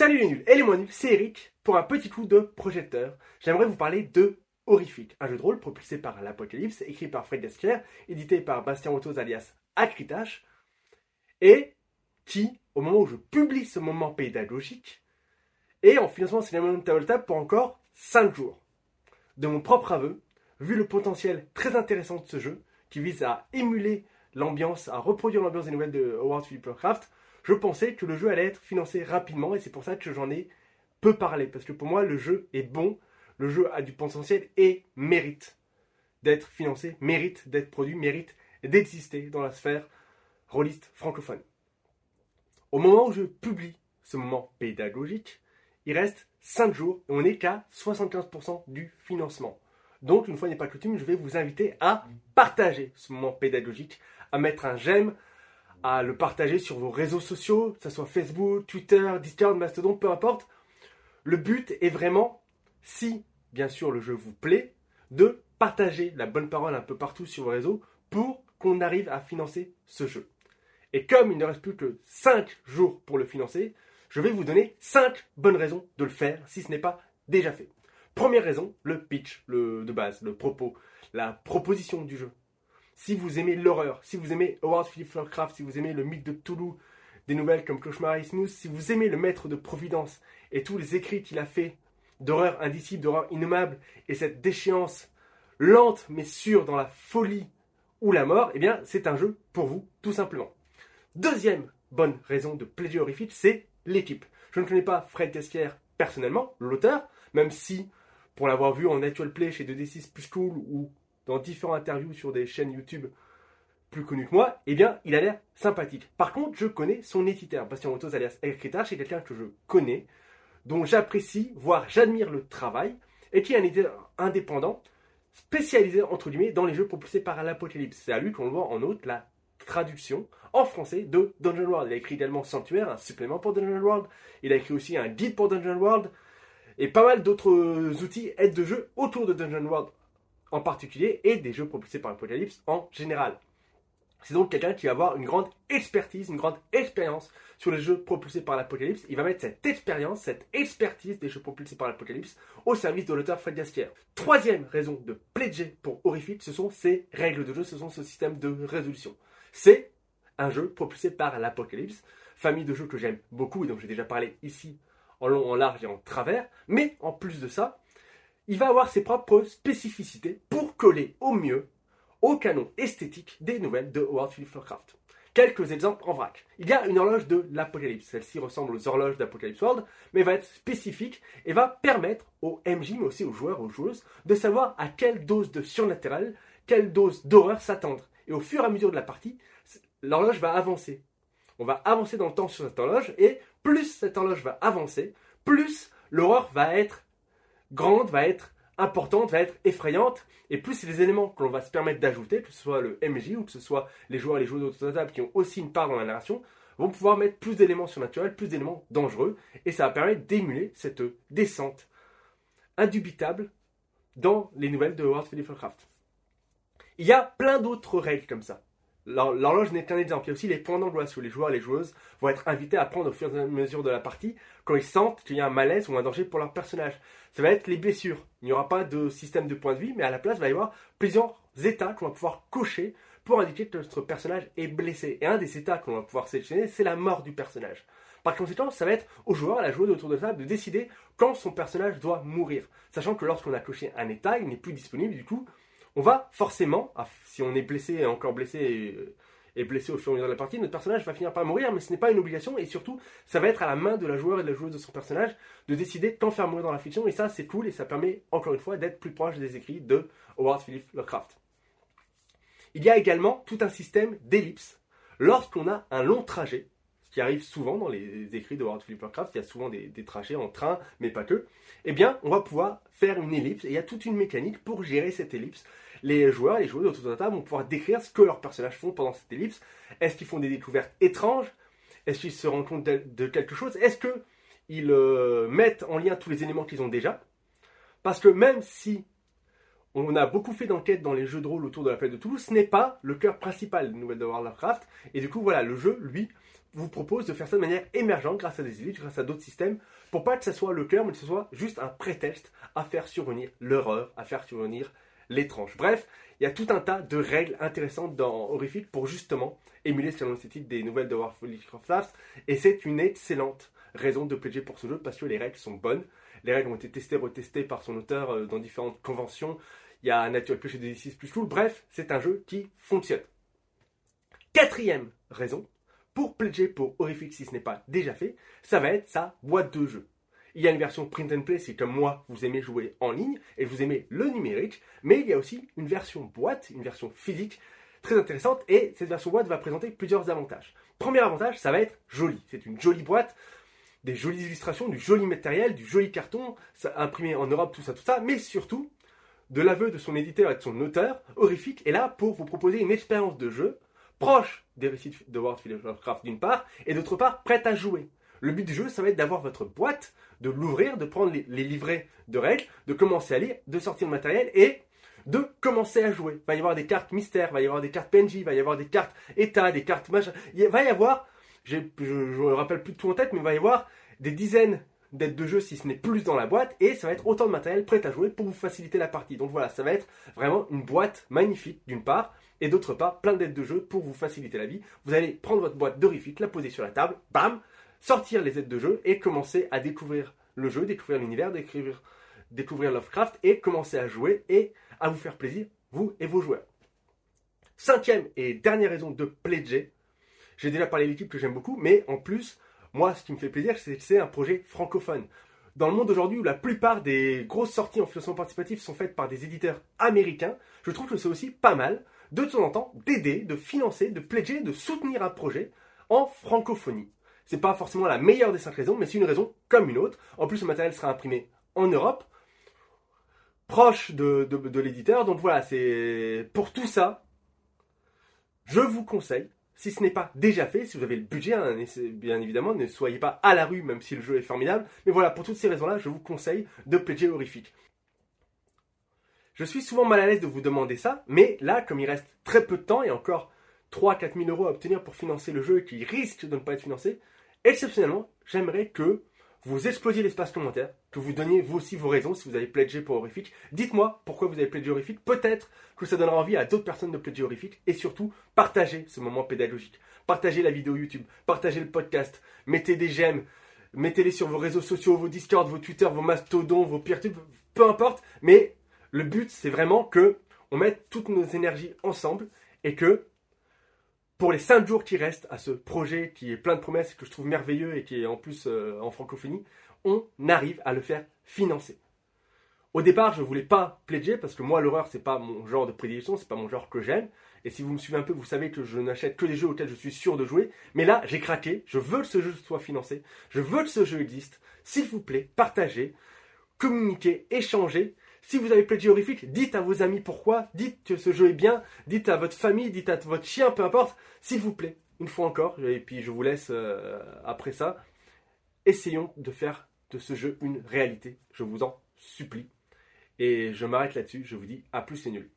Salut les nuls et les moins nuls, c'est Eric pour un petit coup de projecteur. J'aimerais vous parler de Horrific, un jeu de rôle propulsé par l'Apocalypse, écrit par Fred Desker, édité par Bastien Autos alias Acritache, et qui, au moment où je publie ce moment pédagogique, est en financement cinéma table pour encore 5 jours. De mon propre aveu, vu le potentiel très intéressant de ce jeu, qui vise à émuler l'ambiance, à reproduire l'ambiance des nouvelles de Howard Philip Lovecraft, je pensais que le jeu allait être financé rapidement et c'est pour ça que j'en ai peu parlé. Parce que pour moi, le jeu est bon, le jeu a du potentiel et mérite d'être financé, mérite d'être produit, mérite d'exister dans la sphère rôliste francophone. Au moment où je publie ce moment pédagogique, il reste 5 jours et on n'est qu'à 75% du financement. Donc, une fois n'est pas coutume, je vais vous inviter à partager ce moment pédagogique, à mettre un j'aime, à le partager sur vos réseaux sociaux, que ce soit Facebook, Twitter, Discord, Mastodon, peu importe. Le but est vraiment, si bien sûr le jeu vous plaît, de partager la bonne parole un peu partout sur vos réseaux pour qu'on arrive à financer ce jeu. Et comme il ne reste plus que 5 jours pour le financer, je vais vous donner 5 bonnes raisons de le faire si ce n'est pas déjà fait. Première raison, le pitch le, de base, le propos, la proposition du jeu si vous aimez l'horreur, si vous aimez Howard Philip Lovecraft, si vous aimez le mythe de Toulouse, des nouvelles comme Cauchemar et Smooth, si vous aimez le maître de Providence et tous les écrits qu'il a fait d'horreur indicible, d'horreur innommable, et cette déchéance lente mais sûre dans la folie ou la mort, eh bien c'est un jeu pour vous, tout simplement. Deuxième bonne raison de plaisir horrifique, c'est l'équipe. Je ne connais pas Fred Casquier personnellement, l'auteur, même si, pour l'avoir vu en actual play chez 2D6 Plus Cool ou dans différentes interviews sur des chaînes YouTube plus connues que moi, eh bien, il a l'air sympathique. Par contre, je connais son éditeur, Bastien Autos alias Elcritar, c'est quelqu'un que je connais, dont j'apprécie, voire j'admire le travail, et qui est un éditeur indépendant, spécialisé, entre guillemets, dans les jeux propulsés par l'Apocalypse. C'est à lui qu'on voit en outre la traduction en français de Dungeon World. Il a écrit également Sanctuaire, un supplément pour Dungeon World. Il a écrit aussi un guide pour Dungeon World et pas mal d'autres outils aides de jeu autour de Dungeon World en particulier et des jeux propulsés par Apocalypse en général. C'est donc quelqu'un qui va avoir une grande expertise, une grande expérience sur les jeux propulsés par l'Apocalypse. Il va mettre cette expérience, cette expertise des jeux propulsés par l'Apocalypse au service de l'auteur Fred Gastier. Troisième raison de pledger pour Horrific, ce sont ses règles de jeu, ce sont ce système de résolution. C'est un jeu propulsé par l'Apocalypse, famille de jeux que j'aime beaucoup et dont j'ai déjà parlé ici en long, en large et en travers. Mais en plus de ça, il va avoir ses propres spécificités pour coller au mieux au canon esthétique des nouvelles de Howard Philip Lovecraft. Quelques exemples en vrac. Il y a une horloge de l'Apocalypse. Celle-ci ressemble aux horloges d'Apocalypse World, mais va être spécifique et va permettre aux MJ, mais aussi aux joueurs, aux joueuses, de savoir à quelle dose de surnaturel, quelle dose d'horreur s'attendre. Et au fur et à mesure de la partie, l'horloge va avancer. On va avancer dans le temps sur cette horloge, et plus cette horloge va avancer, plus l'horreur va être grande, va être importante, va être effrayante, et plus les éléments que l'on va se permettre d'ajouter, que ce soit le MJ ou que ce soit les joueurs et les joueurs table qui ont aussi une part dans la narration, vont pouvoir mettre plus d'éléments surnaturels, plus d'éléments dangereux, et ça va permettre d'émuler cette descente indubitable dans les nouvelles de Howard Philip Lovecraft. Il y a plein d'autres règles comme ça. L'horloge n'est qu'un exemple. Il y a aussi les points d'angoisse où les joueurs et les joueuses vont être invités à prendre au fur et à mesure de la partie quand ils sentent qu'il y a un malaise ou un danger pour leur personnage. Ça va être les blessures. Il n'y aura pas de système de points de vie, mais à la place, il va y avoir plusieurs états qu'on va pouvoir cocher pour indiquer que notre personnage est blessé. Et un des états qu'on va pouvoir sélectionner, c'est la mort du personnage. Par conséquent, ça va être au joueur, à la joueuse autour de la table, de décider quand son personnage doit mourir. Sachant que lorsqu'on a coché un état, il n'est plus disponible, du coup, on va forcément, ah, si on est blessé, et encore blessé et, blessé au fur et à mesure de la partie, notre personnage va finir par mourir, mais ce n'est pas une obligation, et surtout, ça va être à la main de la joueur et de la joueuse de son personnage de décider quand faire mourir dans la fiction, et ça c'est cool, et ça permet encore une fois d'être plus proche des écrits de Howard Philip Lovecraft. Il y a également tout un système d'ellipse. Lorsqu'on a un long trajet, qui arrive souvent dans les écrits de Howard Philip Lovecraft, il y a souvent des, trajets en train, mais pas que, eh bien, on va pouvoir faire une ellipse, et il y a toute une mécanique pour gérer cette ellipse les joueurs, les joueurs autour de la table vont pouvoir décrire ce que leurs personnages font pendant cette ellipse. Est-ce qu'ils font des découvertes étranges? Est-ce qu'ils se rendent compte de, quelque chose? Est-ce qu'ils euh, mettent en lien tous les éléments qu'ils ont déjà? Parce que même si on a beaucoup fait d'enquêtes dans les jeux de rôle autour de la fête de Toulouse, ce n'est pas le cœur principal des nouvelles de World of Warcraft. Et du coup, voilà, le jeu, lui, vous propose de faire ça de manière émergente grâce à des élites, grâce à d'autres systèmes, pour pas que ça soit le cœur, mais que ce soit juste un prétexte à faire survenir l'horreur, à faire survenir l'étrange. Bref, il y a tout un tas de règles intéressantes dans Horrific pour justement émuler selon l'esthétique des nouvelles de Warcraft et c'est une excellente raison de pledger pour ce jeu parce que les règles sont bonnes. Les règles ont été testées, retestées par son auteur euh, dans différentes conventions. Il y a Natural Plus et D6 plus cool. Bref, c'est un jeu qui fonctionne. Quatrième raison, pour pledger pour Horrific si ce n'est pas déjà fait, ça va être sa boîte de jeu. Il y a une version print and play si comme moi vous aimez jouer en ligne et vous aimez le numérique, mais il y a aussi une version boîte, une version physique très intéressante et cette version boîte va présenter plusieurs avantages. Premier avantage, ça va être joli. C'est une jolie boîte, des jolies illustrations, du joli matériel, du joli carton, ça, imprimé en Europe, tout ça, tout ça, mais surtout de l'aveu de son éditeur et de son auteur, Horrific est là pour vous proposer une expérience de jeu proche des récits de World of Warcraft d'une part, et d'autre part prête à jouer. Le but du jeu, ça va être d'avoir votre boîte, de l'ouvrir, de prendre les, livrets de règles, de commencer à lire, de sortir le matériel et de commencer à jouer. Il va y avoir des cartes mystères, il va y avoir des cartes PNJ, il va y avoir des cartes état, des cartes machin. Il va y avoir, je ne me rappelle plus de tout en tête, mais il va y avoir des dizaines d'aides de jeu si ce n'est plus dans la boîte et ça va être autant de matériel prêt à jouer pour vous faciliter la partie. Donc voilà, ça va être vraiment une boîte magnifique d'une part et d'autre part plein d'aides de jeu pour vous faciliter la vie. Vous allez prendre votre boîte d'horrifique, la poser sur la table, bam, sortir les aides de jeu et commencer à découvrir le jeu, découvrir l'univers, découvrir, découvrir Lovecraft et commencer à jouer et à vous faire plaisir, vous et vos joueurs. Cinquième et dernière raison de pledger, j'ai déjà parlé de l'équipe que j'aime beaucoup, mais en plus, moi, ce qui me fait plaisir, c'est que c'est un projet francophone. Dans le monde aujourd'hui où la plupart des grosses sorties en financement participatif sont faites par des éditeurs américains, je trouve que c'est aussi pas mal, de temps en temps, d'aider, de financer, de pledger, de soutenir un projet en francophonie. C'est pas forcément la meilleure des cinq raisons, mais c'est une raison comme une autre. En plus, le matériel sera imprimé en Europe, proche de, l'éditeur. Donc voilà, c'est pour tout ça, je vous conseille, si ce n'est pas déjà fait, si vous avez le budget, hein, bien évidemment, ne soyez pas à la rue, même si le jeu est formidable. Mais voilà, pour toutes ces raisons-là, je vous conseille de pledger horrifique. Je suis souvent mal à l'aise de vous demander ça, mais là, comme il reste très peu de temps et encore 3-4 000 euros à obtenir pour financer le jeu qui risque de ne pas être financé, exceptionnellement, j'aimerais que vous explosiez l'espace commentaire, que vous donniez vous aussi vos raisons si vous avez pledgé pour Horrific. Dites-moi pourquoi vous avez pledgé Horrific. Peut-être que ça donnera envie à d'autres personnes de pledger Horrific. Et surtout, partagez ce moment pédagogique. Partagez la vidéo YouTube, partagez le podcast, mettez des j'aime, mettez-les sur vos réseaux sociaux, vos Discord, vos Twitter, vos Mastodons, vos Peertube, peu importe. Mais le but, c'est vraiment que on mette toutes nos énergies ensemble et que pour les 5 jours qui restent à ce projet qui est plein de promesses, que je trouve merveilleux et qui est en plus euh, en francophonie, on arrive à le faire financer. Au départ, je ne voulais pas pledger parce que moi, l'horreur, c'est pas mon genre de prédilection, c'est pas mon genre que j'aime. Et si vous me suivez un peu, vous savez que je n'achète que des jeux auxquels je suis sûr de jouer. Mais là, j'ai craqué. Je veux que ce jeu soit financé. Je veux que ce jeu existe. S'il vous plaît, partagez, communiquez, échangez. Si vous avez pledgé horrifique, dites à vos amis pourquoi, dites que ce jeu est bien, dites à votre famille, dites à votre chien, peu importe, s'il vous plaît, une fois encore, et puis je vous laisse euh, après ça, essayons de faire de ce jeu une réalité, je vous en supplie. Et je m'arrête là-dessus, je vous dis à plus c'est nul.